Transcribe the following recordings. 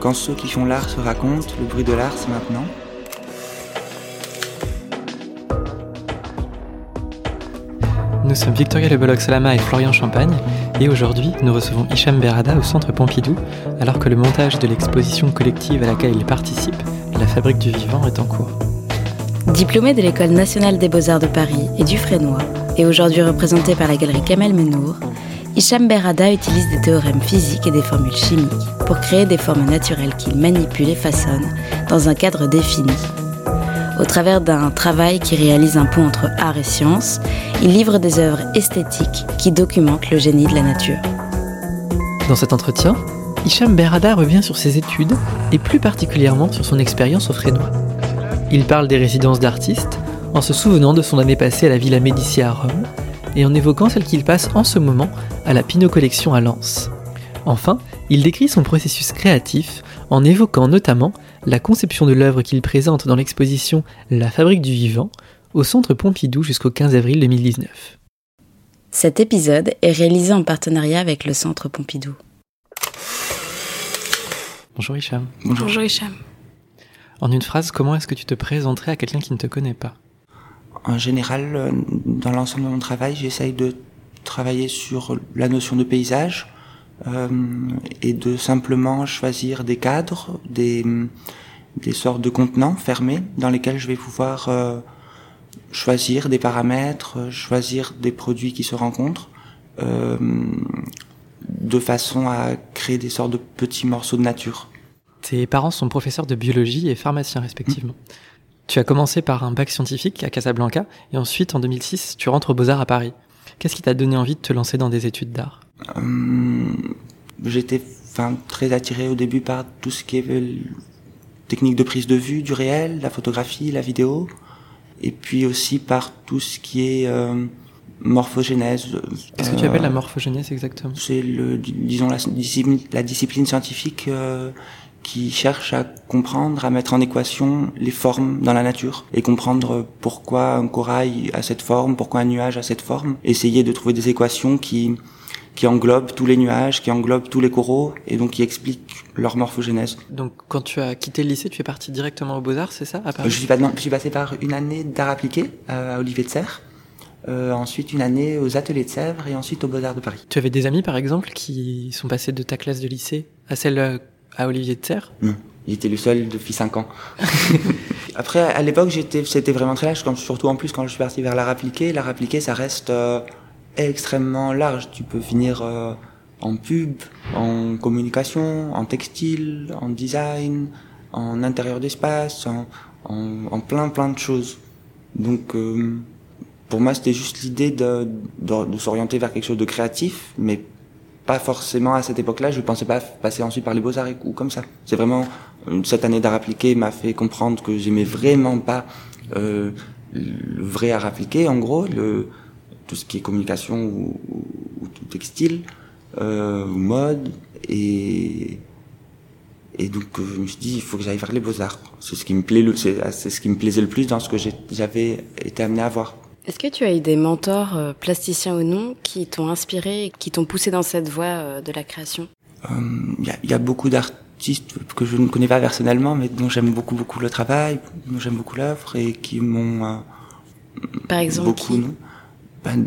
Quand ceux qui font l'art se racontent, le bruit de l'art, c'est maintenant. Nous sommes Victoria Le Salama et Florian Champagne, et aujourd'hui nous recevons Hicham Berada au Centre Pompidou, alors que le montage de l'exposition collective à laquelle il participe, La Fabrique du Vivant, est en cours. Diplômé de l'École nationale des beaux-arts de Paris et du Frénois, et aujourd'hui représenté par la galerie Kamel Menour, Hicham Berada utilise des théorèmes physiques et des formules chimiques pour créer des formes naturelles qu'il manipule et façonne dans un cadre défini. Au travers d'un travail qui réalise un pont entre art et science, il livre des œuvres esthétiques qui documentent le génie de la nature. Dans cet entretien, Hicham Berada revient sur ses études et plus particulièrement sur son expérience au Frénois. Il parle des résidences d'artistes en se souvenant de son année passée à la Villa Médicis à Rome et en évoquant celle qu'il passe en ce moment à la Pinot Collection à Lens. Enfin, il décrit son processus créatif en évoquant notamment la conception de l'œuvre qu'il présente dans l'exposition La Fabrique du Vivant au Centre Pompidou jusqu'au 15 avril 2019. Cet épisode est réalisé en partenariat avec le Centre Pompidou. Bonjour Hicham. Bonjour, Bonjour Hicham. En une phrase, comment est-ce que tu te présenterais à quelqu'un qui ne te connaît pas? En général, euh, dans l'ensemble de mon travail, j'essaye de travailler sur la notion de paysage euh, et de simplement choisir des cadres, des, des sortes de contenants fermés dans lesquels je vais pouvoir euh, choisir des paramètres, choisir des produits qui se rencontrent, euh, de façon à créer des sortes de petits morceaux de nature. Tes parents sont professeurs de biologie et pharmaciens respectivement. Tu as commencé par un bac scientifique à Casablanca et ensuite en 2006 tu rentres aux Beaux-Arts à Paris. Qu'est-ce qui t'a donné envie de te lancer dans des études d'art? euh, J'étais enfin, très attiré au début par tout ce qui est technique de prise de vue du réel, la photographie, la vidéo, et puis aussi par tout ce qui est euh, morphogénèse. Qu'est-ce que tu appelles la morphogénèse exactement? C'est le, disons la discipline, la discipline scientifique euh, qui cherche à comprendre, à mettre en équation les formes dans la nature et comprendre pourquoi un corail a cette forme, pourquoi un nuage a cette forme. Essayer de trouver des équations qui qui englobent tous les nuages, qui englobent tous les coraux et donc qui expliquent leur morphogénèse. Donc quand tu as quitté le lycée, tu es parti directement aux Beaux-Arts, c'est ça à Paris? Je, suis pas, non, je suis passé par une année d'art appliqué à Olivier de Serre. Euh, ensuite une année aux ateliers de Sèvres et ensuite aux Beaux-Arts de Paris. Tu avais des amis par exemple qui sont passés de ta classe de lycée à celle euh, à Olivier de Terre Non, il était le seul depuis 5 ans. Après, à l'époque, j'étais, c'était vraiment très large, surtout en plus quand je suis parti vers l'art appliqué. L'art appliqué, ça reste euh, extrêmement large. Tu peux finir euh, en pub, en communication, en textile, en design, en intérieur d'espace, en, plein plein de choses. Donc, euh, pour moi, c'était juste l'idée de, de, s'orienter vers quelque chose de créatif, mais pas forcément à cette époque-là, je pensais pas passer ensuite par les beaux-arts ou comme ça. C'est vraiment cette année d'art appliqué m'a fait comprendre que j'aimais vraiment pas euh, le vrai art appliqué, en gros, le, tout ce qui est communication ou, ou, textile, euh, ou mode, et et donc euh, je me suis dit il faut que j'aille vers les beaux arts. C'est ce qui me plaît, c'est ce qui me plaisait le plus dans ce que j'avais été amené à voir. Est-ce que tu as eu des mentors, euh, plasticiens ou non, qui t'ont inspiré qui t'ont poussé dans cette voie de la création? Il euh, y, a, y, a, beaucoup d'artistes que je ne connais pas personnellement, mais dont j'aime beaucoup beaucoup le travail, dont j'aime beaucoup l'œuvre et qui m'ont par exemple beaucoup ben,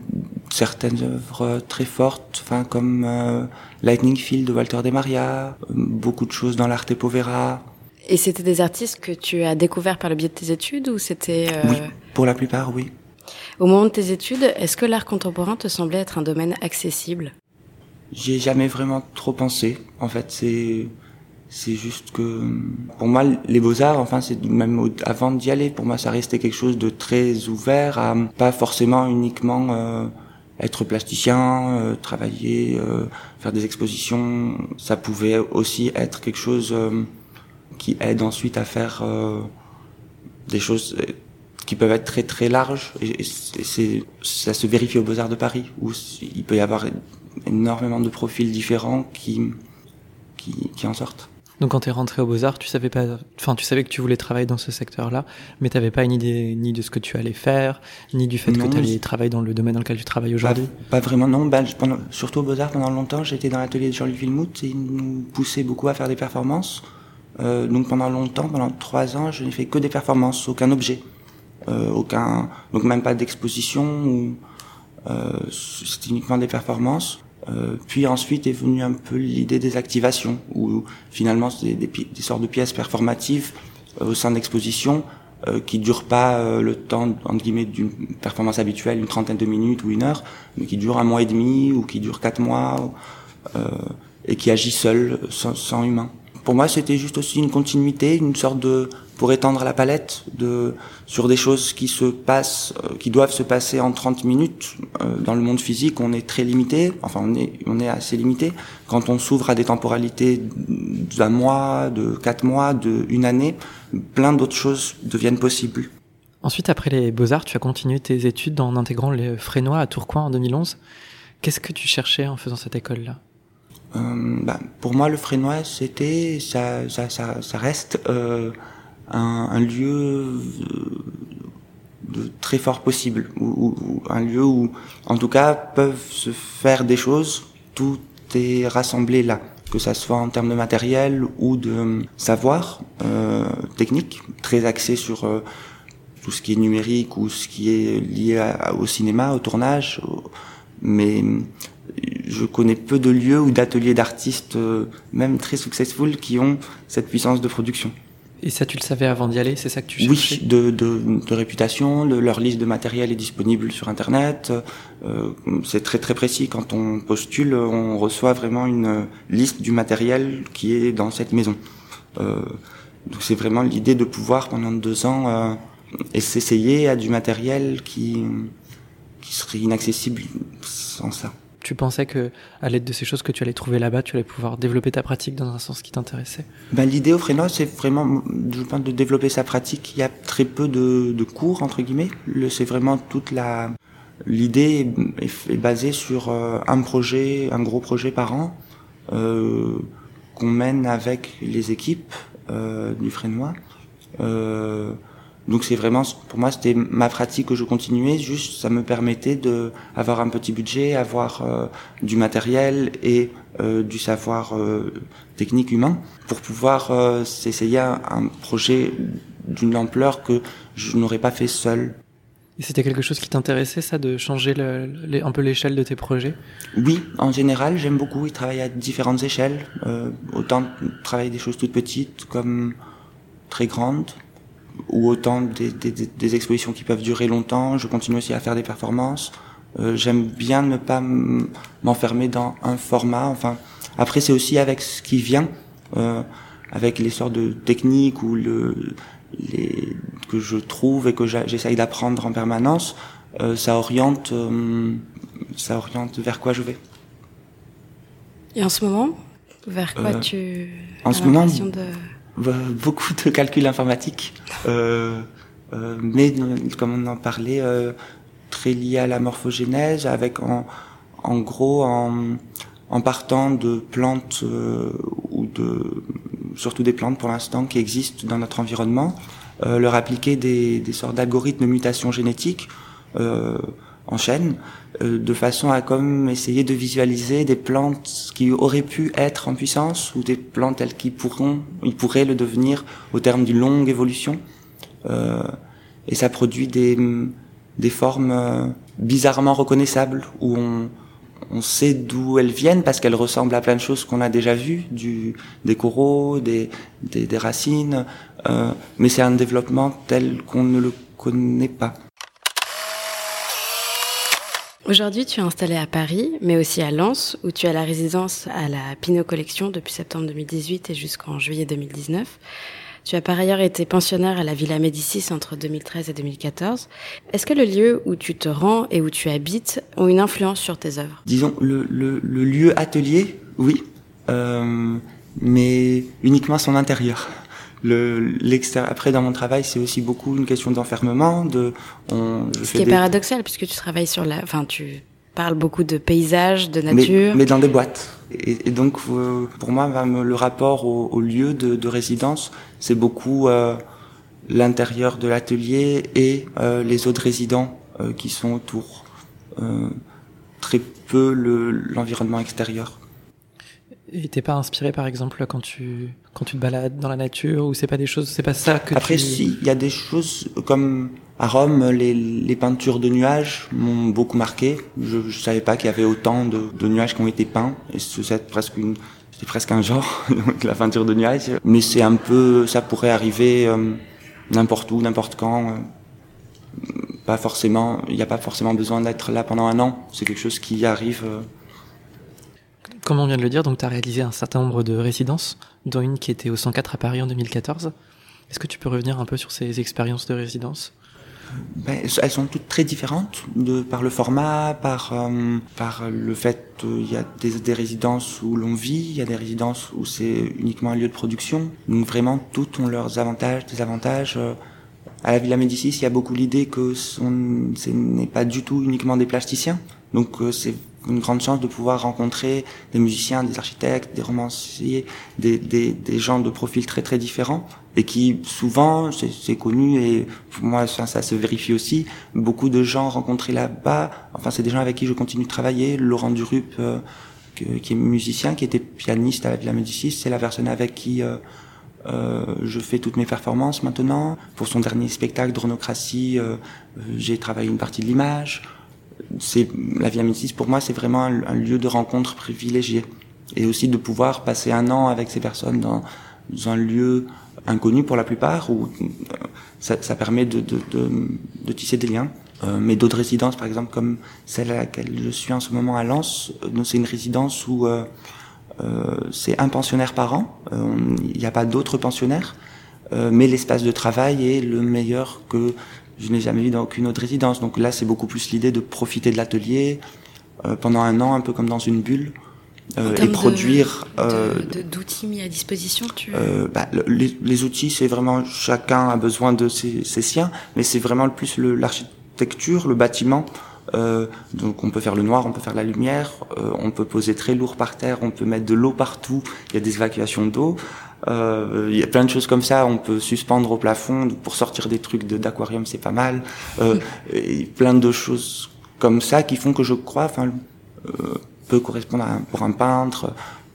certaines œuvres très fortes, enfin comme Lightning Field de Walter De Maria, beaucoup de choses dans l'arte povera. Et c'était des artistes que tu as découverts par le biais de tes études ou c'était Oui, pour la plupart, oui. Au moment de tes études, est-ce que l'art contemporain te semblait être un domaine accessible? J'y ai jamais vraiment trop pensé. En fait, c'est c'est juste que pour moi les beaux-arts enfin c'est même avant d'y aller pour moi ça restait quelque chose de très ouvert à pas forcément uniquement euh, être plasticien euh, travailler euh, faire des expositions. Ça pouvait aussi être quelque chose qui aide ensuite à faire des choses qui peuvent être très très larges. Et, c'est ça se vérifie aux Beaux-Arts de Paris où il peut y avoir énormément de profils différents qui qui, qui en sortent. Donc quand tu es rentré aux Beaux-Arts, tu savais pas enfin tu savais que tu voulais travailler dans ce secteur-là, mais tu n'avais pas une idée ni de ce que tu allais faire, ni du fait que tu allais travailler dans le domaine dans lequel tu travailles aujourd'hui. Pas, vraiment non, ben, surtout aux Beaux-Arts pendant longtemps, j'étais dans l'atelier de Jean-Luc Villemout et il nous poussait beaucoup à faire des performances donc pendant longtemps, pendant trois ans, je n'ai fait que des performances, aucun objet, aucun, donc même pas d'exposition ou c'était uniquement des performances. Euh, puis ensuite est venue un peu l'idée des activations, où finalement c'est des, sortes de pièces performatives euh, au sein d'expositions euh, qui durent pas euh, le temps entre guillemets d'une performance habituelle, une trentaine de minutes ou une heure, mais qui durent un mois et demi ou qui durent quatre mois et qui seuls, sans, sans humain. Pour moi, c'était juste aussi une continuité, une sorte de pour étendre la palette de sur des choses qui se passent, euh, qui doivent se passer en 30 minutes. Euh, dans le monde physique, on est très limité, enfin on est on est assez limité. Quand on s'ouvre à des temporalités d'un mois, de quatre mois, de une année, plein d'autres choses deviennent possibles. Ensuite, après les beaux-arts, tu as continué tes études en intégrant les Frénois à Tourcoing en 2011. Qu'est-ce que tu cherchais en faisant cette école-là? Bah, Pour moi, le Frénois, c'était, ça, ça, ça, ça reste euh, un, un lieu euh, de très fort possible, ou, un lieu où, en tout cas, peuvent se faire des choses. Tout est rassemblé là, que ça soit en termes de matériel ou de savoir euh, technique, très axé sur euh, tout ce qui est numérique ou ce qui est lié au cinéma, au tournage. mais je connais peu de lieux ou d'ateliers d'artistes, euh, même très successful, qui ont cette puissance de production. Et ça, tu le savais avant d'y aller C'est ça que tu cherchais? Oui, de, de, de réputation, de, leur liste de matériel est disponible sur Internet. Euh, c'est très très précis. Quand on postule, on reçoit vraiment une liste du matériel qui est dans cette maison. Euh, donc c'est vraiment l'idée de pouvoir pendant deux ans euh, s'essayer à du matériel qui qui serait inaccessible sans ça tu pensais que à l'aide de ces choses que tu allais trouver là-bas, tu allais pouvoir développer ta pratique dans un sens qui t'intéressait? Ben, L'idée au Frénois, c'est vraiment je de développer sa pratique. Il y a très peu de, cours, entre guillemets. C'est vraiment toute la... L'idée est, basée sur euh, un projet, un gros projet par an, euh, qu'on mène avec les équipes euh, du Frénois. Donc c'est vraiment, pour moi, c'était ma pratique que je continuais. Juste, ça me permettait de avoir un petit budget, avoir euh, du matériel et euh, du savoir euh, technique humain pour pouvoir s'essayer un, projet d'une ampleur que je n'aurais pas fait seul. Et c'était quelque chose qui t'intéressait, ça, de changer le, un peu l'échelle de tes projets? Oui, en général, j'aime beaucoup y travailler à différentes échelles. autant travailler des choses toutes petites comme très grandes ou autant des, des, des, expositions qui peuvent durer longtemps. Je continue aussi à faire des performances. Euh, J'aime bien ne pas m'enfermer dans un format. Enfin, après c'est aussi avec ce qui vient, euh, avec les sortes de techniques ou le les, que je trouve et que j'essaye d'apprendre en permanence. Euh, ça oriente, ça oriente vers quoi je vais. Et en ce moment, vers quoi tu En ce moment, de beaucoup de calculs informatiques, euh, euh, mais comme on en parlait, euh, très lié à la morphogénèse, avec en, en gros en, en partant de plantes euh, ou de surtout des plantes pour l'instant qui existent dans notre environnement, euh, leur appliquer des, des sortes d'algorithmes de mutation génétique en chaîne, euh, de façon à comme essayer de visualiser des plantes qui auraient pu être en puissance ou des plantes telles qui pourront, ils pourraient le devenir au terme d'une longue évolution. Euh, et ça produit des, des formes euh, bizarrement reconnaissables où on, on sait d'où elles viennent parce qu'elles ressemblent à plein de choses qu'on a déjà vues, du, des coraux, des, des, des racines, euh, mais c'est un développement tel qu'on ne le connaît pas. Aujourd'hui, tu es installé à Paris, mais aussi à Lens, où tu as la résidence à la Pinot Collection depuis septembre 2018 et jusqu'en juillet 2019. Tu as par ailleurs été pensionnaire à la Villa Médicis entre 2013 et 2014. Est-ce que le lieu où tu te rends et où tu habites ont une influence sur tes œuvres? Disons, le, le, le, lieu atelier, oui, euh, mais uniquement son intérieur le l'extérieur après dans mon travail c'est aussi beaucoup une question d'enfermement de on ce qui est paradoxal puisque tu travailles sur la enfin tu parles beaucoup de paysages de nature. mais, mais dans des boîtes. Et, et donc euh, pour moi le rapport au, au lieu de, de résidence c'est beaucoup euh, l'intérieur de l'atelier et euh, les autres résidents qui sont autour. Très peu l'environnement extérieur Et t'es pas inspiré par exemple quand tu quand tu te balades dans la nature ou c'est pas des choses c'est pas ça que après tu... si il y a des choses comme à Rome les, les peintures de nuages m'ont beaucoup marqué. Je, je savais pas qu'il y avait autant de, de, nuages qui ont été peints. Et c'est presque une c'est presque un genre la peinture de nuages. Mais c'est un peu ça pourrait arriver euh, n'importe où n'importe quand euh, pas forcément il n'y a pas forcément besoin d'être là pendant un an. C'est quelque chose qui arrive euh, comme on vient de le dire, donc tu as réalisé un certain nombre de résidences, dont une qui était au 104 à Paris en 2014. Est-ce que tu peux revenir un peu sur ces expériences de résidence ben, elles sont toutes très différentes de, par le format, par, euh, par le fait qu'il euh, y a des, résidences où l'on vit, il y a des résidences où c'est uniquement un lieu de production. Donc vraiment, toutes ont leurs avantages, désavantages. Euh, à la Villa Médicis, il y a beaucoup l'idée que ce n'est pas du tout uniquement des plasticiens. Donc c'est une grande chance de pouvoir rencontrer des musiciens, des architectes, des romanciers, des, des, des gens de profils très très différents et qui souvent, c'est connu et pour moi ça, ça, se vérifie aussi, beaucoup de gens rencontrés là-bas, enfin c'est des gens avec qui je continue de travailler, Laurent Durup euh, qui est musicien, qui était pianiste à la Médicis, c'est la personne avec qui euh, euh, je fais toutes mes performances maintenant. Pour son dernier spectacle, Dronocratie, euh, j'ai travaillé une partie de l'image c'est la Via Médicis pour moi c'est vraiment un, lieu de rencontre privilégié et aussi de pouvoir passer un an avec ces personnes dans, un lieu inconnu pour la plupart où euh, ça, ça permet de, de, de, de, tisser des liens. Euh, mais d'autres résidences, par exemple comme celle à laquelle je suis en ce moment à Lens, euh, c'est une résidence où euh, euh, c'est un pensionnaire par an. Il n'y a pas d'autres pensionnaires, mais l'espace de travail est le meilleur que je n'ai jamais vu dans aucune autre résidence. Donc là, c'est beaucoup plus l'idée de profiter de l'atelier euh, pendant un an, un peu comme dans une bulle, euh, et produire. D'outils mis à disposition, tu. Euh, bah, les, les, outils, c'est vraiment chacun a besoin de ses, ses siens, mais c'est vraiment le plus l'architecture, le, le, bâtiment. Euh, donc on peut faire le noir, on peut faire la lumière, euh, on peut poser très lourd par terre, on peut mettre de l'eau partout, il y a des évacuations d'eau. Euh, il y a plein de choses comme ça. On peut suspendre au plafond pour sortir des trucs d'aquarium, c'est pas mal. Euh, et plein de choses comme ça qui font que je crois, enfin, euh, peut correspondre à pour un peintre,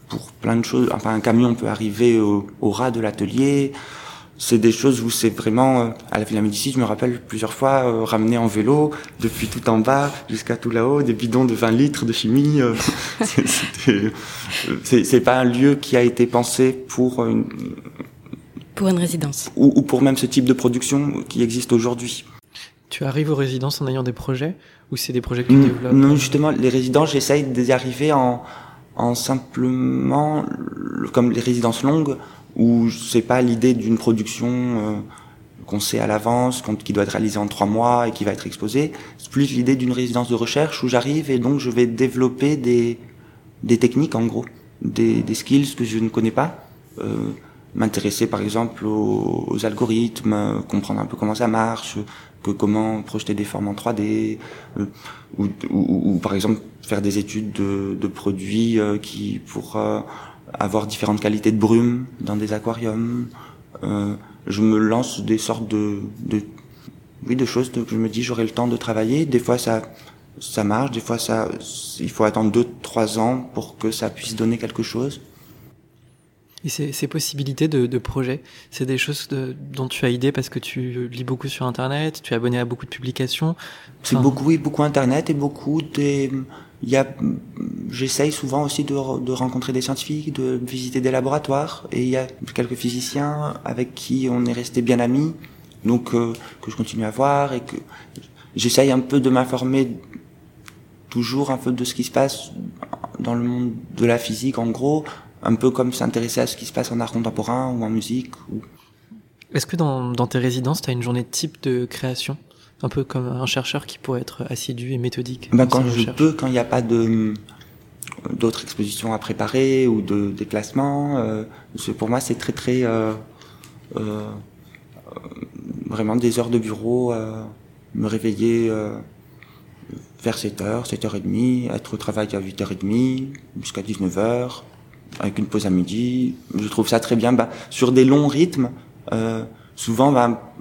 pour plein de choses. Enfin, un camion peut arriver au, au ras de l'atelier. C'est des choses où c'est vraiment euh, à la Villa Médicis, je me rappelle plusieurs fois euh, ramener en vélo depuis tout en bas jusqu'à tout là-haut des bidons de 20 litres de chimie. Euh, c'est pas un lieu qui a été pensé pour une pour une résidence ou, ou pour même ce type de production qui existe aujourd'hui. Tu arrives aux résidences en ayant des projets ou c'est des projets que tu Mmh, développes Non, justement, les résidences, j'essaye d'y arriver en, en simplement, comme les résidences longues, où c'est pas l'idée d'une production euh, qu'on sait à l'avance, qui doit être réalisée en trois mois et qui va être exposée. C'est plus l'idée d'une résidence de recherche où j'arrive et donc je vais développer des, des techniques, en gros, des, des skills que je ne connais pas. Euh, m'intéresser par exemple aux, aux, algorithmes, comprendre un peu comment ça marche, que comment projeter des formes en 3D, euh, ou, ou, ou, par exemple faire des études de, de produits euh, qui pour euh, avoir différentes qualités de brume dans des aquariums. Euh, je me lance des sortes de, de oui de choses que je me dis j'aurai le temps de travailler. Des fois ça ça marche, des fois ça il faut attendre deux trois ans pour que ça puisse donner quelque chose. Et ces, ces possibilités de, de projets, c'est des choses de, dont tu as idée parce que tu lis beaucoup sur Internet, tu es abonné à beaucoup de publications. C'est beaucoup, oui, beaucoup Internet et beaucoup des. Il y a, j'essaye souvent aussi de, de, rencontrer des scientifiques, de visiter des laboratoires, et il y a quelques physiciens avec qui on est resté bien amis, donc euh, que je continue à voir et que j'essaye un peu de m'informer toujours un peu de ce qui se passe dans le monde de la physique, en gros, un peu comme s'intéresser à ce qui se passe en art contemporain ou en musique. Ou... Est-ce que dans, dans, tes résidences, tu as une journée type de création? Un peu comme un chercheur qui pourrait être assidu et méthodique ben Quand je recherche. peux, quand il n'y a pas de d'autres expositions à préparer ou de déplacements, euh, pour moi c'est très très euh, euh, vraiment des heures de bureau, me réveiller vers 7h, 7h30, être au travail à 8h30 jusqu'à 19h, avec une pause à midi. Je trouve ça très bien. Bah, sur des longs rythmes, souvent, bah,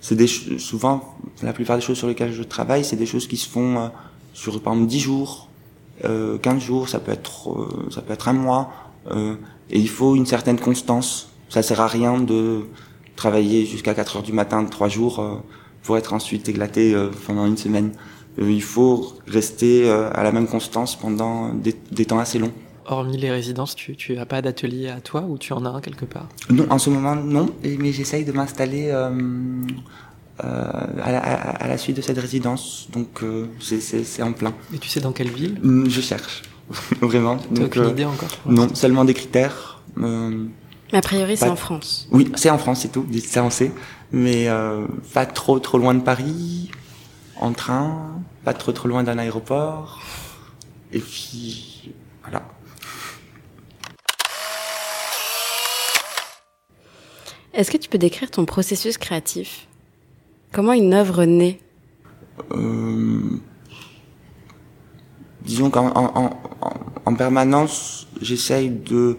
c'est des souvent la plupart des choses sur lesquelles je travaille, c'est des choses qui se font euh, sur par exemple 10 jours. euh, 15 jours, ça peut être euh, ça peut être un mois. Euh, et il faut une certaine constance. Ça sert à rien de travailler jusqu'à 4 heures du matin, trois jours, euh, pour être ensuite éclaté euh, pendant une semaine. Il faut rester à la même constance pendant des, des temps assez longs. Hormis les résidences, tu, tu as pas d'atelier à toi ou tu en as un quelque part? Non, en ce moment non, mais j'essaye de m'installer euh, euh, à, la, à, la, suite de cette résidence, donc euh, c'est en plein. Et tu sais dans quelle ville? Je cherche, vraiment. Tu aucune idée encore Non, seulement des critères. mais a priori c'est en France. Oui, c'est en France, c'est tout, ça on sait, mais pas trop trop loin de Paris, en train, pas trop trop loin d'un aéroport, et puis voilà. Est-ce que tu peux décrire ton processus créatif? Comment une œuvre naît? Euh, Disons qu'en en, en, permanence, j'essaye de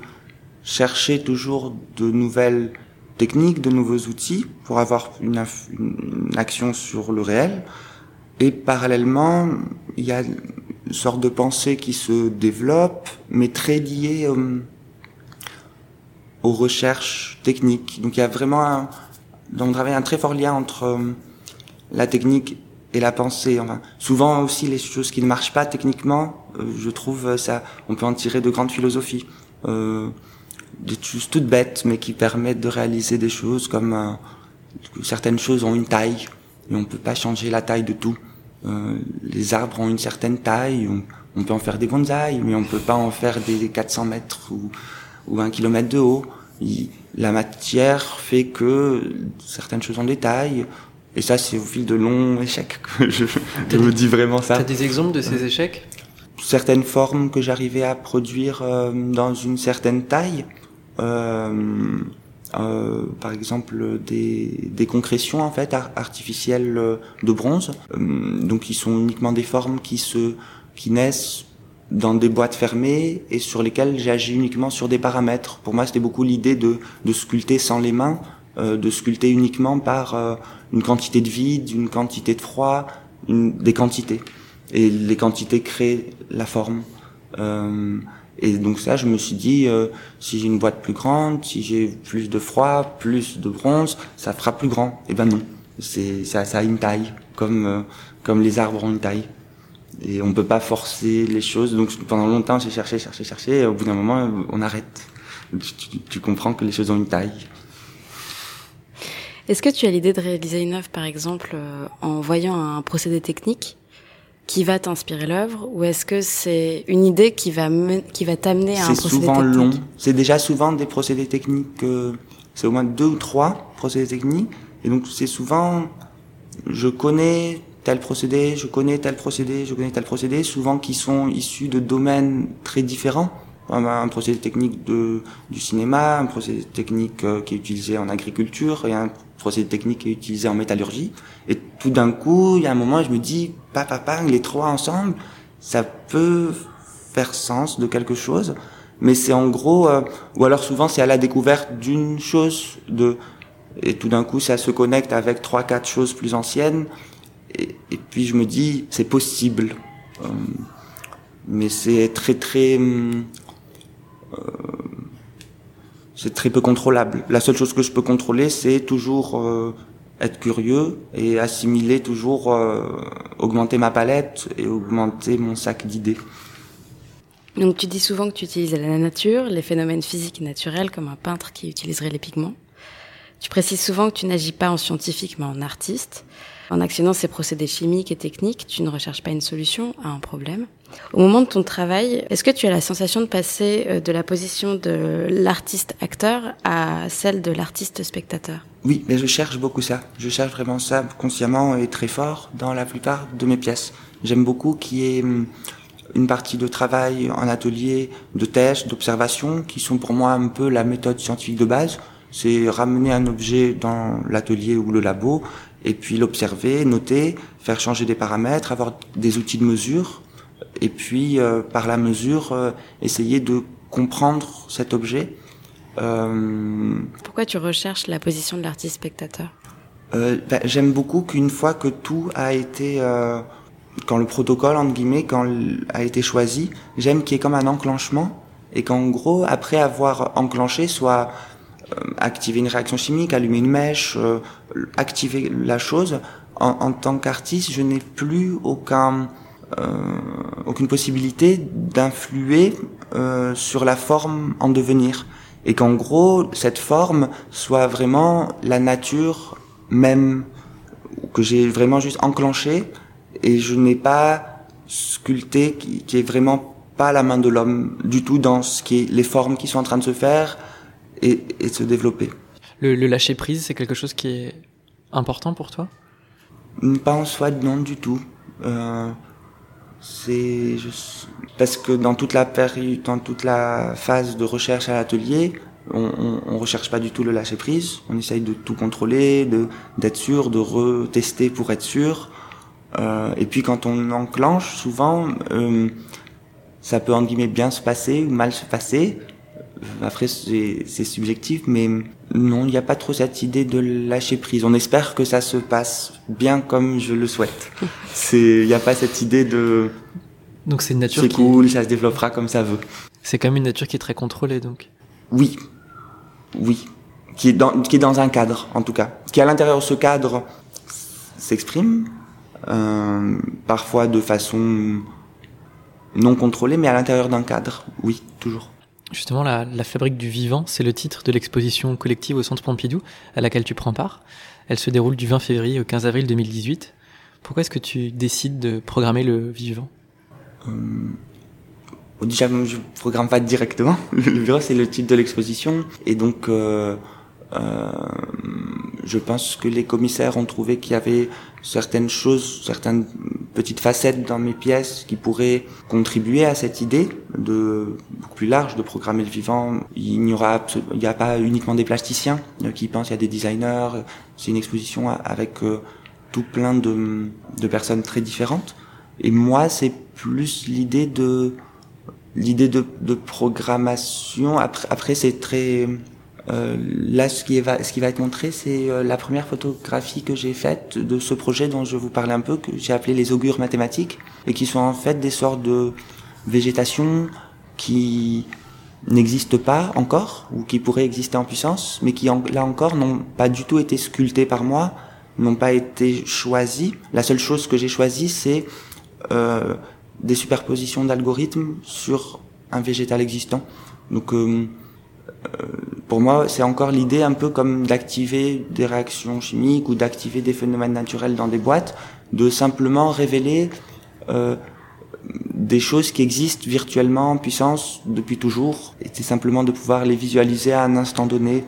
chercher toujours de nouvelles techniques, de nouveaux outils pour avoir une, une action sur le réel. Et parallèlement, il y a une sorte de pensée qui se développe, mais très liée... Euh, aux recherches techniques. Donc il y a vraiment un, dans mon travail un très fort lien entre euh, la technique et la pensée. Enfin, souvent aussi les choses qui ne marchent pas techniquement, euh, je trouve euh, ça, on peut en tirer de grandes philosophies, euh, des choses toutes bêtes mais qui permettent de réaliser des choses comme certaines choses ont une taille et on peut pas changer la taille de tout. les arbres ont une certaine taille, on, on, peut en faire des bonsaïs, mais on peut pas en faire des 400 mètres ou ou un kilomètre de haut. la matière fait que certaines choses ont des tailles. Et ça, c'est au fil de longs échecs que je, me dis vraiment ça. T'as des exemples de ces échecs? Certaines formes que j'arrivais à produire euh, dans une certaine taille. Euh, euh, par exemple des, des concrétions en fait artificielles euh, de bronze euh, donc qui sont uniquement des formes qui se qui naissent dans des boîtes fermées et sur lesquelles j'agis uniquement sur des paramètres. Pour moi, c'était beaucoup l'idée de, de sculpter sans les mains, euh, de sculpter uniquement par euh, une quantité de vide, une quantité de froid, une, des quantités. Et les quantités créent la forme. Euh, et donc ça, je me suis dit, euh, si j'ai une boîte plus grande, si j'ai plus de froid, plus de bronze, ça fera plus grand. Eh ben non, c'est ça, ça a une taille, comme euh, comme les arbres ont une taille et on peut pas forcer les choses. Donc pendant longtemps, j'ai cherché, cherché, cherché. Et au bout d'un moment, on arrête. Tu, tu, comprends que les choses ont une taille. Est-ce que tu as l'idée de réaliser une œuvre, par exemple, euh, en voyant un procédé technique qui va t'inspirer l'œuvre, ou est-ce que c'est une idée qui va qui va t'amener à un procédé technique C'est souvent long. C'est déjà souvent des procédés techniques. c'est au moins deux ou trois procédés techniques, et donc c'est souvent je connais tel procédé, je connais tel procédé, je connais tel procédé, souvent qui sont issus de domaines très différents. Un procédé technique de, du cinéma, un procédé technique euh, qui est utilisé en agriculture et un procédé technique qui est utilisé en métallurgie. Et tout d'un coup, il y a un moment, je me dis, papa, papa, les trois ensemble, ça peut faire sens de quelque chose. Mais c'est en gros, euh, ou alors souvent c'est à la découverte d'une chose, de, et tout d'un coup ça se connecte avec trois, quatre choses plus anciennes et, puis je me dis, c'est possible. Euh, mais c'est très très... Euh, c'est très peu contrôlable. La seule chose que je peux contrôler, c'est toujours euh, être curieux et assimiler toujours, augmenter ma palette et augmenter mon sac d'idées. Donc tu dis souvent que tu utilises la nature, les phénomènes physiques et naturels comme un peintre qui utiliserait les pigments. Tu précises souvent que tu n'agis pas en scientifique mais en artiste. En actionnant ces procédés chimiques et techniques, tu ne recherches pas une solution à un problème. Au moment de ton travail, est-ce que tu as la sensation de passer euh, de la position de l'artiste acteur à celle de l'artiste spectateur? Oui, mais je cherche beaucoup ça. Je cherche vraiment ça consciemment et très fort dans la plupart de mes pièces. J'aime beaucoup qu'il y ait hum, une partie de travail en atelier, de tests, d'observation, qui sont pour moi un peu la méthode scientifique de base. C'est ramener un objet dans l'atelier ou le labo et puis l'observer, noter, faire changer des paramètres, avoir des outils de mesure, et puis euh, par la mesure euh, essayer de comprendre cet objet. Euh... Pourquoi tu recherches la position de l'artiste spectateur? Euh, ben, J'aime beaucoup qu'une fois que tout a été quand le protocole entre guillemets quand a été choisi, j'aime qu'il y ait comme un enclenchement et qu'en gros après avoir enclenché soit euh, activer une réaction chimique, allumer une mèche, euh, activer la chose. En, en tant qu'artiste, je n'ai plus aucun euh, aucune possibilité d'influer euh, sur la forme en devenir et qu'en gros cette forme soit vraiment la nature même que j'ai vraiment juste enclenché et je n'ai pas sculpté qui, qui est vraiment pas la main de l'homme du tout dans ce qui est les formes qui sont en train de se faire et, et se développer. Le, le lâcher prise, c'est quelque chose qui est important pour toi? Pas en soi, non du tout. Euh, c'est parce que dans toute la période, dans toute la phase de recherche à l'atelier, on, on, on, recherche pas du tout le lâcher prise. On essaye de tout contrôler, de d'être sûr, de retester pour être sûr. Euh, et puis quand on enclenche, souvent, euh, ça peut en guillemets bien se passer ou mal se passer. Après, c'est subjectif, mais non, il n'y a pas trop cette idée de lâcher prise. On espère que ça se passe bien comme je le souhaite. C'est, il n'y a pas cette idée de. Donc c'est une nature. C'est cool, ça se développera comme ça veut. C'est quand même une nature qui est très contrôlée, donc. Oui, oui, qui est dans, qui est dans un cadre, en tout cas, qui à l'intérieur de ce cadre s'exprime, euh, parfois de façon non contrôlée, mais à l'intérieur d'un cadre. Oui, toujours. Justement, la, la, Fabrique du Vivant, c'est le titre de l'exposition collective au Centre Pompidou à laquelle tu prends part. Elle se déroule du 20 février au 15 avril 2018. Pourquoi est-ce que tu décides de programmer le Vivant? Euh, Déjà, je programme pas directement. Le Vivant, c'est le titre de l'exposition. Et donc, euh, euh, je pense que les commissaires ont trouvé qu'il y avait certaines choses, certaines petites facettes dans mes pièces qui pourraient contribuer à cette idée de beaucoup plus large de programmer le vivant. Il n'y aura, il n'y a pas uniquement des plasticiens qui pensent, il y a des designers. C'est une exposition avec euh, tout plein de, de personnes très différentes. Et moi, c'est plus l'idée de l'idée de, de programmation. Après, après c'est très euh, là, ce qui, va, ce qui va être montré, c'est euh, la première photographie que j'ai faite de ce projet dont je vous parlais un peu, que j'ai appelé les augures mathématiques, et qui sont en fait des sortes de végétation qui n'existent pas encore, ou qui pourraient exister en puissance, mais qui, là encore, n'ont pas du tout été sculptées par moi, n'ont pas été choisies. La seule chose que j'ai choisie, c'est euh, des superpositions d'algorithmes sur un végétal existant. Donc, euh, pour moi, c'est encore l'idée un peu comme d'activer des réactions chimiques ou d'activer des phénomènes naturels dans des boîtes, de simplement révéler euh, des choses qui existent virtuellement en puissance depuis toujours, et c'est simplement de pouvoir les visualiser à un instant donné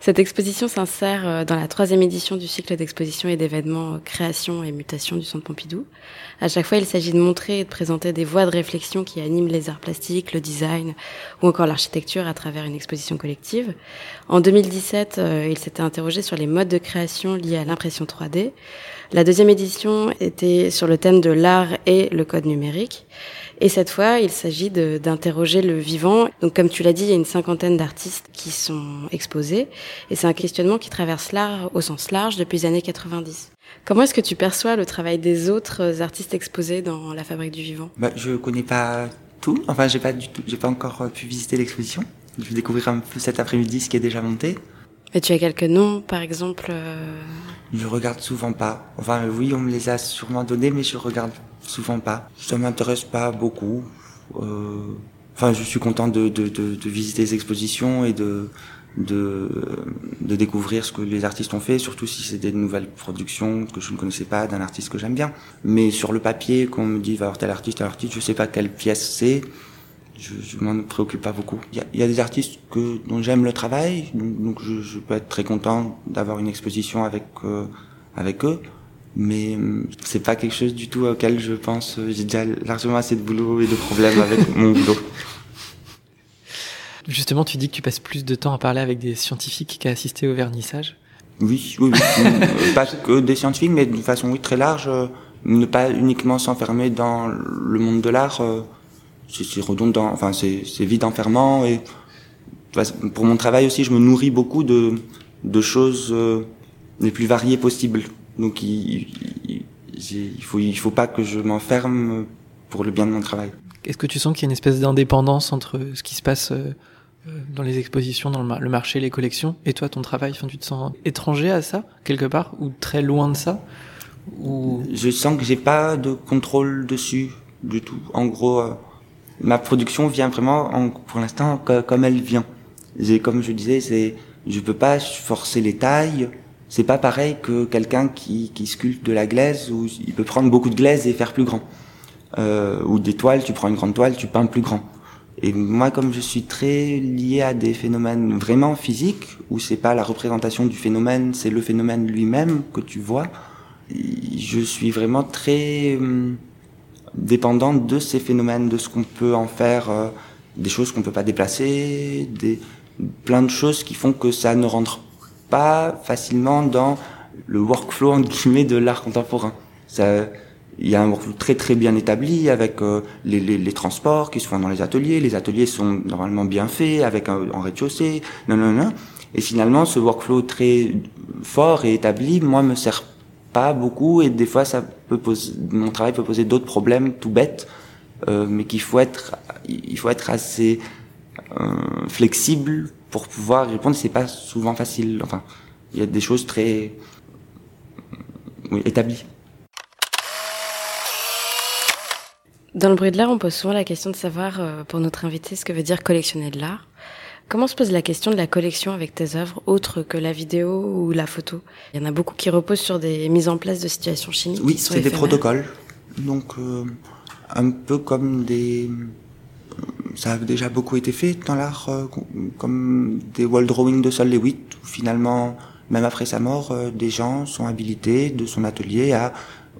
cette exposition s'insère euh, dans la troisième édition du cycle d'exposition et d'événements euh, Création et Mutation du Centre Pompidou. À chaque fois, il s'agit de montrer et de présenter des voies de réflexion qui animent les arts plastiques, le design ou encore l'architecture à travers une exposition collective. En 2017, euh, il s'était interrogé sur les modes de création liés à l'impression 3D. La deuxième édition était sur le thème de l'art et le code numérique. Et cette fois, il s'agit d'interroger le vivant. Donc, comme tu l'as dit, il y a une cinquantaine d'artistes qui sont exposés. Et c'est un questionnement qui traverse l'art au sens large depuis les années 90. Comment est-ce que tu perçois le travail des autres artistes exposés dans la Fabrique du Vivant? Bah, Je connais pas tout. Enfin, j'ai pas du tout, j'ai pas encore pu visiter l'exposition. Je vais découvrir un peu cet après-midi ce qui est déjà monté. Mais tu as quelques noms, par exemple euh... Je regarde souvent pas. Enfin, oui, on me les a sûrement donnés, mais je regarde souvent pas. Ça m'intéresse pas beaucoup. Euh... Enfin, je suis content de, de, de, de, visiter les expositions et de, de, de découvrir ce que les artistes ont fait, surtout si c'est des nouvelles productions que je ne connaissais pas d'un artiste que j'aime bien. Mais sur le papier, qu'on me dit va avoir tel artiste, tel artiste, je sais pas quelle pièce c'est je, je m'en préoccupe pas beaucoup. Il y a, y a, des artistes que dont j'aime le travail, donc, donc je, je, peux être très content d'avoir une exposition avec euh, avec eux, mais c'est pas quelque chose du tout auquel je pense. J'ai déjà largement assez de boulot et de problèmes avec mon boulot. Justement, tu dis que tu passes plus de temps à parler avec des scientifiques qu'à assister au vernissage. Oui, oui, oui. pas que des scientifiques, mais de façon oui très large. Euh, ne pas uniquement s'enfermer dans le monde de l'art. Euh, c'est redondant, enfin c'est vide enfermant et pour mon travail aussi, je me nourris beaucoup de, de choses euh, les plus variées possibles. Donc il, il, il faut, il faut pas que je m'enferme pour le bien de mon travail. Est-ce que tu sens qu'il y a une espèce d'indépendance entre ce qui se passe euh, dans les expositions, dans le, marché, les collections, et toi, ton travail? Enfin, Tu te sens étranger à ça, quelque part, ou très loin de ça? Ou... Je sens que j'ai pas de contrôle dessus du tout. En gros, euh, ma production vient vraiment, en, pour l'instant, comme elle vient. Comme je disais, c'est, je peux pas forcer les tailles. C'est pas pareil que quelqu'un qui, qui sculpte de la glaise où il peut prendre beaucoup de glaise et faire plus grand. Euh, ou des toiles, tu prends une grande toile, tu peins plus grand. Et moi, comme je suis très lié à des phénomènes vraiment physiques, où c'est pas la représentation du phénomène, c'est le phénomène lui-même que tu vois, je suis vraiment très hum, dépendant de ces phénomènes, de ce qu'on peut en faire, euh, des choses qu'on peut pas déplacer, des plein de choses qui font que ça ne rentre pas facilement dans le workflow entre guillemets de l'art contemporain. Ça, il y a un workflow très très bien établi avec euh, les, les, transports qui se font dans les ateliers. Les ateliers sont normalement bien faits avec un, en rez-de-chaussée. Non, non, non. Et finalement, ce workflow très fort et établi, moi, me sert pas beaucoup et des fois, ça peut poser, mon travail peut poser d'autres problèmes tout bêtes, euh, mais qu'il faut être, il faut être assez euh, flexible pour pouvoir répondre. C'est pas souvent facile. Enfin, il y a des choses très oui, établies. Dans le bruit de l'art, on pose souvent la question de savoir, euh, pour notre invité, ce que veut dire collectionner de l'art. Comment se pose la question de la collection avec tes œuvres, autres que la vidéo ou la photo? Il y en a beaucoup qui reposent sur des mises en place de situations chimiques. Oui, c'est des protocoles. Donc, euh, un peu comme des... Ça a déjà beaucoup été fait dans l'art, euh, comme des wall drawings de Sol Lewitt, où finalement, même après sa mort, des gens sont habilités de son atelier à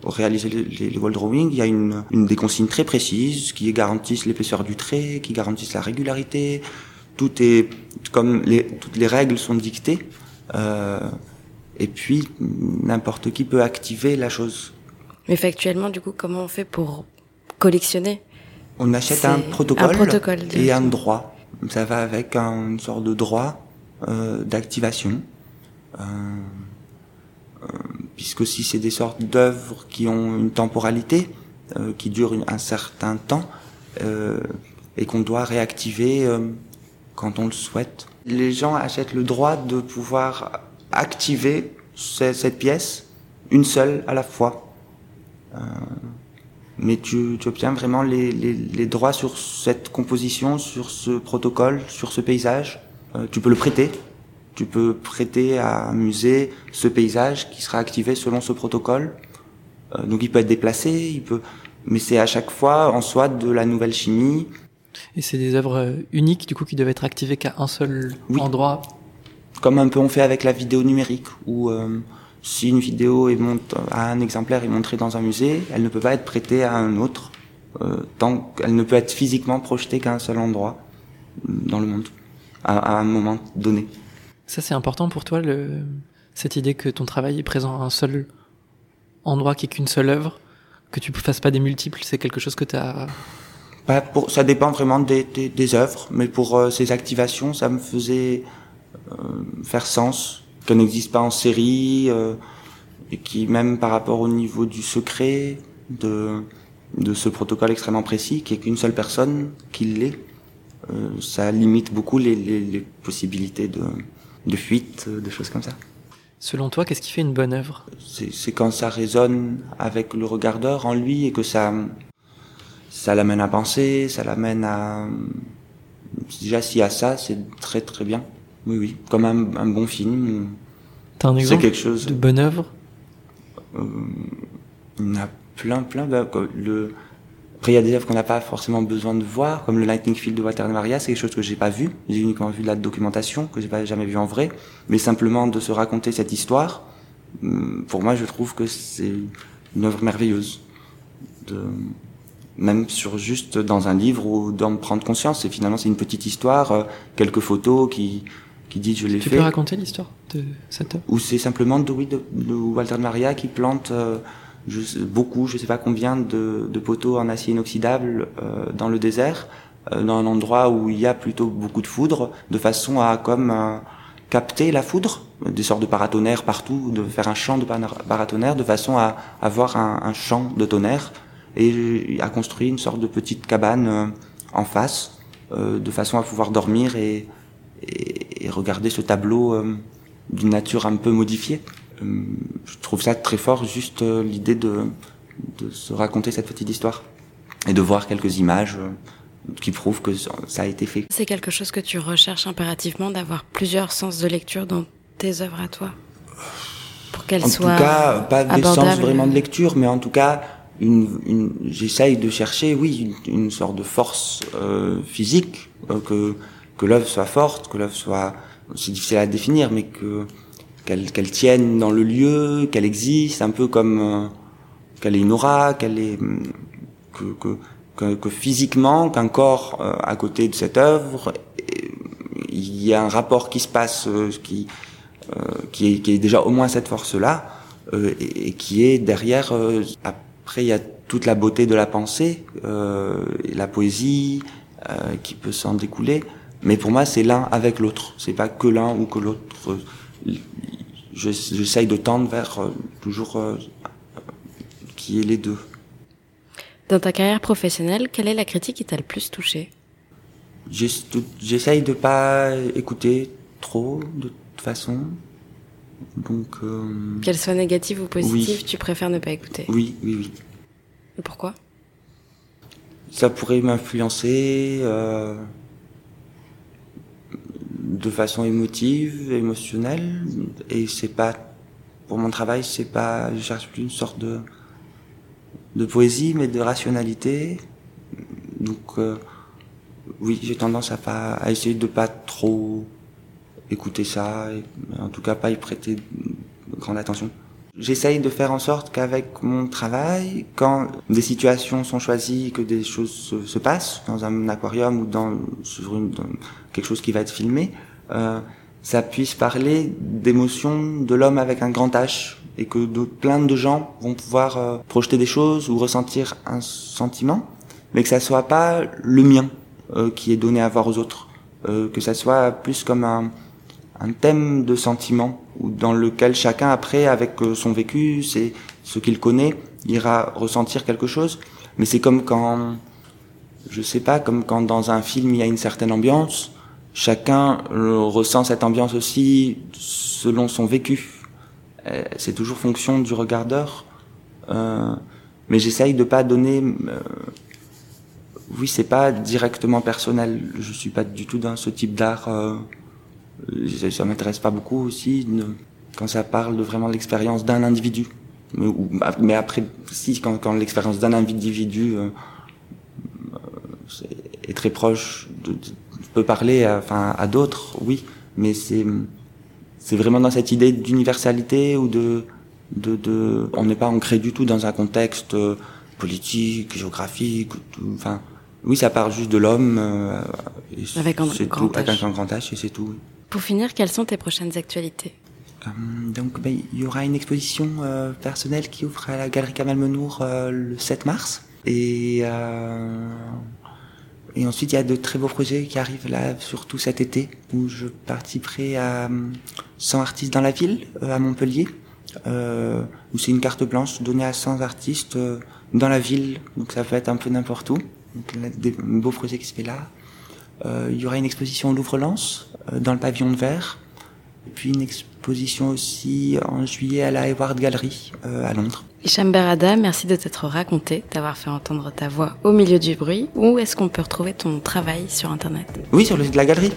réaliser les, les, wall drawings, il y a une, une des consignes très précises qui garantissent l'épaisseur du trait, qui garantissent la régularité. Tout est comme les, toutes les règles sont dictées. Euh, et puis n'importe qui peut activer la chose. Mais factuellement, du coup, comment on fait pour collectionner? On achète un protocole, un protocole et un droit. Ça va avec un, une sorte de droit euh, d'activation. Euh, euh, puisque si c'est des sortes d'œuvres qui ont une temporalité, qui durent un certain temps, et qu'on doit réactiver quand on le souhaite. Les gens achètent le droit de pouvoir activer cette pièce, une seule à la fois. Mais tu, tu, obtiens vraiment les, les, les, droits sur cette composition, sur ce protocole, sur ce paysage. tu peux le prêter tu peux prêter à un musée ce paysage qui sera activé selon ce protocole. Euh, donc il peut être déplacé, il peut, mais c'est à chaque fois en soi de la nouvelle chimie. Et c'est des œuvres euh, uniques du coup qui doivent être activées qu'à un seul endroit? Comme un peu on fait avec la vidéo numérique, où euh, si une vidéo est monte, à un exemplaire est montrée dans un musée, elle ne peut pas être prêtée à un autre euh, tant qu'elle ne peut être physiquement projetée qu'à un seul endroit dans le monde à, à un moment donné. Ça, c'est important pour toi, le... cette idée que ton travail est présent à un seul endroit qui est qu'une seule œuvre, que tu ne fasses pas des multiples, c'est quelque chose que tu as... Bah pour, ça dépend vraiment des, des, des œuvres, mais pour euh, ces activations, ça me faisait euh, faire sens qu'elles n'existent pas en série, euh, et qui même par rapport au niveau du secret de, de ce protocole extrêmement précis, qui est qu'une seule personne qui l'est, euh, ça limite beaucoup les, les, les possibilités de, de fuite, euh, de choses comme ça. Selon toi, qu'est-ce qui fait une bonne œuvre? C'est quand ça résonne avec le regardeur en lui et que ça, ça l'amène à penser, ça l'amène à... Déjà, s'il y a ça, c'est très très bien. Oui, oui, comme un, un bon film. T'as un exemple quelque chose... de bonne œuvre? Euh, Il y en a plein, plein. Le, après, il y a des œuvres qu'on n'a pas forcément besoin de voir, comme le Lightning Field de Walter Maria, c'est quelque chose que j'ai pas vu. J'ai uniquement vu de la documentation, que j'ai pas jamais vu en vrai. Mais simplement de se raconter cette histoire, hum, pour moi, je trouve que c'est une œuvre merveilleuse. De, même sur juste dans un livre ou d'en prendre conscience. Et finalement, c'est une petite histoire, euh, quelques photos qui, qui disent je l'ai fait. Tu peux raconter l'histoire de cette œuvre? Ou c'est simplement de, oui, de, de Walter Maria qui plante, euh, je, beaucoup, je sais pas combien de, de poteaux en acier inoxydable euh, dans le désert, euh, dans un endroit où il y a plutôt beaucoup de foudre, de façon à comme capter la foudre, des sortes de paratonnerres partout, de faire un champ de paratonnerres de façon à avoir un, un champ de tonnerre et a construit une sorte de petite cabane euh, en face euh, de façon à pouvoir dormir et, et, regarder ce tableau euh, d'une nature un peu modifiée. je trouve ça très fort, juste l'idée de, de se raconter cette petite histoire et de voir quelques images qui prouvent que ça a été fait. C'est quelque chose que tu recherches impérativement d'avoir plusieurs sens de lecture dans tes œuvres à toi? Pour qu'elles soient En tout cas, pas des sens vraiment de lecture, mais en tout cas, une, une j'essaye de chercher, oui, une, une sorte de force euh, physique, euh, que que l'œuvre soit forte, que l'œuvre soit, c'est difficile à définir, mais que qu'elle qu'elle tienne dans le lieu, qu'elle existe, un peu comme euh, qu'elle est une aura, qu'elle est que, que que, que physiquement, qu'un corps euh, à côté de cette œuvre, il y a un rapport qui se passe, qui qui est, qui est déjà au moins cette force-là, et, et, qui est derrière après, il y a toute la beauté de la pensée, euh, la poésie euh, qui peut s'en découler. Mais pour moi, c'est l'un avec l'autre. C'est pas que l'un ou que l'autre. J'essaye de tendre vers euh, toujours euh, qui est les deux. Dans ta carrière professionnelle, quelle est la critique qui t'a le plus touché? J'essaye de pas écouter trop de toute façon. Donc. Euh... Qu'elle soit négative ou positive, tu préfères ne pas écouter? Oui, oui, oui. Et pourquoi? Ça pourrait m'influencer euh, de façon émotive, émotionnelle, et c'est pas pour mon travail, c'est pas, je cherche plus une sorte de de poésie, mais de rationalité. Donc, euh, oui, j'ai tendance à pas à essayer de pas trop écouter ça, et, en tout cas pas y prêter grande attention. J'essaye de faire en sorte qu'avec mon travail, quand des situations sont choisies, que des choses se, passent dans un aquarium ou dans, sur une, quelque chose qui va être filmé, ça puisse parler d'émotions de l'homme avec un grand H et que de, plein de gens vont pouvoir euh, projeter des choses ou ressentir un sentiment, mais que ça soit pas le mien euh, qui est donné à voir aux autres, euh, que ça soit plus comme un, un thème de sentiment dans lequel chacun après avec euh, son vécu, c'est ce qu'il connaît, ira ressentir quelque chose. Mais c'est comme quand, je sais pas, comme quand dans un film il y a une certaine ambiance, chacun ressent cette ambiance aussi selon son vécu. Euh, c'est toujours fonction du regardeur. Euh, mais j'essaye de pas donner. Euh, oui, c'est pas directement personnel. Je suis pas du tout dans ce type d'art. Euh, ça, m'intéresse pas beaucoup aussi quand ça parle de vraiment l'expérience d'un individu. Mais, mais, après, si quand, quand l'expérience d'un individu euh, est, très proche, de, peut parler, à, enfin à d'autres, oui, mais c'est c'est vraiment dans cette idée d'universalité ou de de, de on n'est pas ancré du tout dans un contexte euh, politique, géographique, enfin oui, ça parle juste de l'homme euh, avec un grand tout, avec un grand H et c'est tout. Pour finir, quelles sont tes prochaines actualités? Euh, donc, ben, il y aura une exposition euh, personnelle qui ouvre à la Galerie Kamal Menour le 7 mars. Et, et ensuite, il y a de très beaux projets qui arrivent là, surtout cet été, où je participerai à 100 artistes dans la ville, à Montpellier, où c'est une carte blanche donnée à 100 artistes dans la ville. Donc, ça peut être un peu n'importe où. Donc, des beaux projets qui se fait là. il y aura une exposition au Louvre-Lens, dans le pavillon de verre. Et puis une exposition aussi en juillet à la Hayward Gallery euh, à Londres. Hicham Berada, merci de t'être raconté, d'avoir fait entendre ta voix au milieu du bruit. Où est-ce qu'on peut retrouver ton travail sur Internet? Oui, sur le site de la galerie.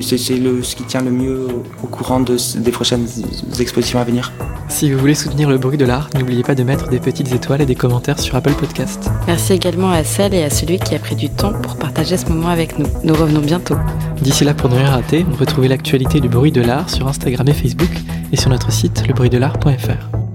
C'est ce qui tient le mieux au courant de, des prochaines expositions à venir. Si vous voulez soutenir le bruit de l'art, n'oubliez pas de mettre des petites étoiles et des commentaires sur Apple Podcast. Merci également à celle et à celui qui a pris du temps pour partager ce moment avec nous. Nous revenons bientôt. D'ici là, pour ne rien rater, retrouvez l'actualité du bruit de l'art sur Instagram et Facebook et sur notre site lebruitdelart.fr.